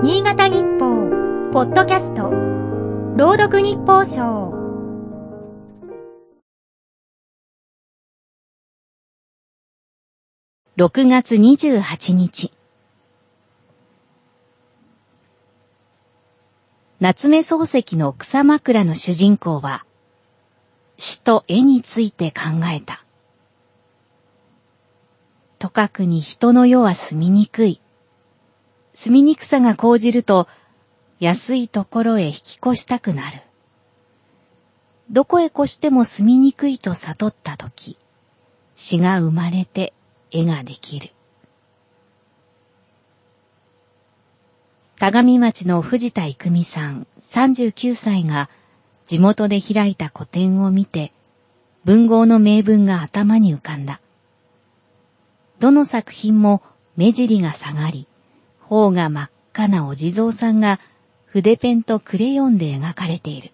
新潟日報、ポッドキャスト、朗読日報賞。6月28日。夏目漱石の草枕の主人公は、詩と絵について考えた。とかくに人の世は住みにくい。住みにくさが講じると、安いところへ引き越したくなる。どこへ越しても住みにくいと悟ったとき、詩が生まれて絵ができる。田上町の藤田育美さん39歳が地元で開いた個展を見て文豪の名文が頭に浮かんだ。どの作品も目尻が下がり、頬が真っ赤なお地蔵さんが筆ペンとクレヨンで描かれている。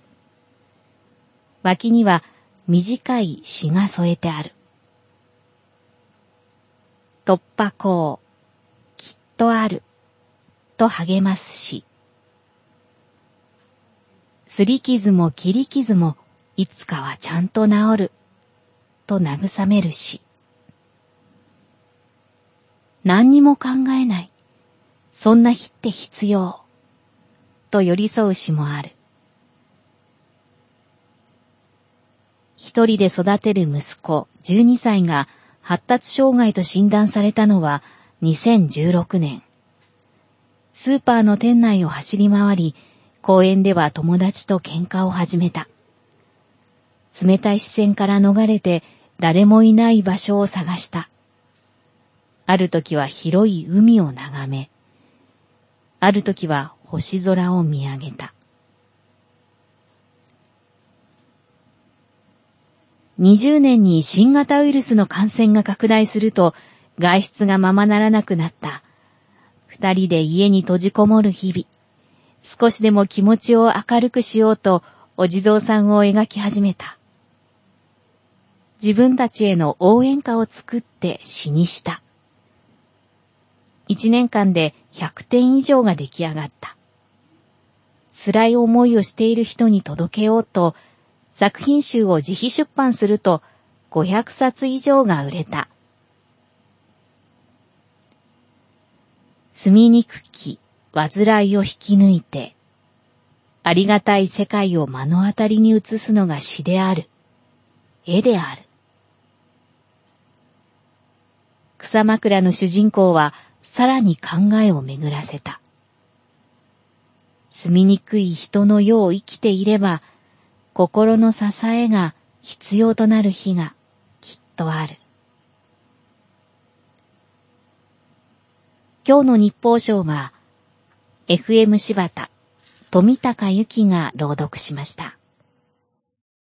脇には短い詩が添えてある。突破口、きっとある。と励ますし、すり傷も切り傷もいつかはちゃんと治る、と慰めるし、何にも考えない、そんな日って必要、と寄り添う詩もある。一人で育てる息子12歳が発達障害と診断されたのは2016年。スーパーの店内を走り回り、公園では友達と喧嘩を始めた。冷たい視線から逃れて誰もいない場所を探した。ある時は広い海を眺め、ある時は星空を見上げた。20年に新型ウイルスの感染が拡大すると外出がままならなくなった二人で家に閉じこもる日々。少しでも気持ちを明るくしようと、お地蔵さんを描き始めた。自分たちへの応援歌を作って詩にした。一年間で100点以上が出来上がった。辛い思いをしている人に届けようと、作品集を自費出版すると500冊以上が売れた。住みにくき、煩いを引き抜いて、ありがたい世界を目の当たりに映すのが詩である。絵である。草枕の主人公はさらに考えを巡らせた。住みにくい人の世を生きていれば、心の支えが必要となる日がきっとある。今日の日報賞は、FM 柴田、富高由紀が朗読しました。